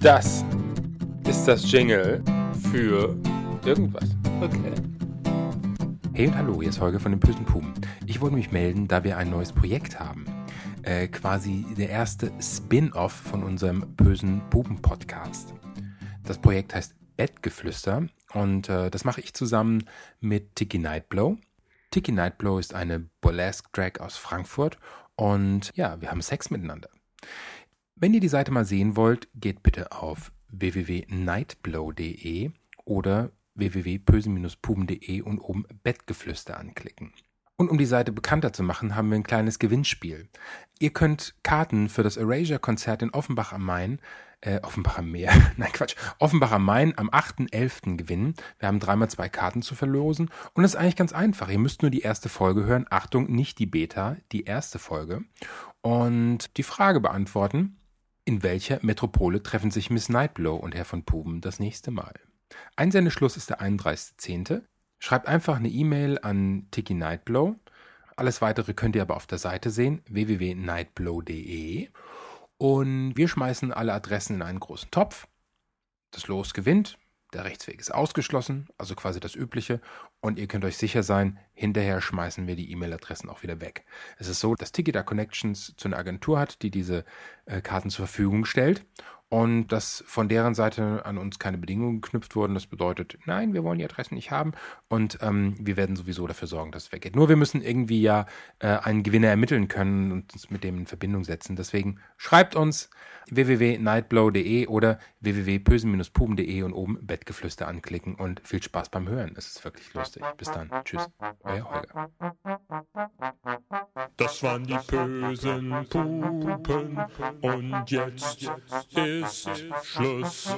Das ist das Jingle für irgendwas. Okay. Hey und hallo, hier ist Holger von den bösen Puben. Ich wollte mich melden, da wir ein neues Projekt haben. Äh, quasi der erste Spin-off von unserem bösen Puben-Podcast. Das Projekt heißt Bettgeflüster und äh, das mache ich zusammen mit Tiki Nightblow. Tiki Nightblow ist eine Burlesque-Drag aus Frankfurt und ja, wir haben Sex miteinander. Wenn ihr die Seite mal sehen wollt, geht bitte auf www.nightblow.de oder www.pösen-puben.de und oben Bettgeflüster anklicken. Und um die Seite bekannter zu machen, haben wir ein kleines Gewinnspiel. Ihr könnt Karten für das Erasure-Konzert in Offenbach am Main, äh, Offenbach am Meer, nein Quatsch, Offenbach am Main am 8.11. gewinnen. Wir haben dreimal zwei Karten zu verlosen und es ist eigentlich ganz einfach. Ihr müsst nur die erste Folge hören. Achtung, nicht die Beta, die erste Folge. Und die Frage beantworten, in welcher Metropole treffen sich Miss Nightblow und Herr von Puben das nächste Mal? Einsendeschluss ist der 31.10. Schreibt einfach eine E-Mail an Tiki Nightblow. Alles weitere könnt ihr aber auf der Seite sehen, www.nightblow.de. Und wir schmeißen alle Adressen in einen großen Topf. Das Los gewinnt. Der Rechtsweg ist ausgeschlossen, also quasi das Übliche. Und ihr könnt euch sicher sein, hinterher schmeißen wir die E-Mail-Adressen auch wieder weg. Es ist so, dass Tikida Connections zu einer Agentur hat, die diese äh, Karten zur Verfügung stellt und dass von deren Seite an uns keine Bedingungen geknüpft wurden. Das bedeutet, nein, wir wollen die Adressen nicht haben und ähm, wir werden sowieso dafür sorgen, dass es weggeht. Nur wir müssen irgendwie ja äh, einen Gewinner ermitteln können und uns mit dem in Verbindung setzen. Deswegen schreibt uns www.nightblow.de oder www.pösen-puben.de und oben Bettgeflüster anklicken und viel Spaß beim Hören. Es ist wirklich lustig. Bis dann. Tschüss. Euer Holger. Das waren die bösen Pupen und jetzt ist Schluss.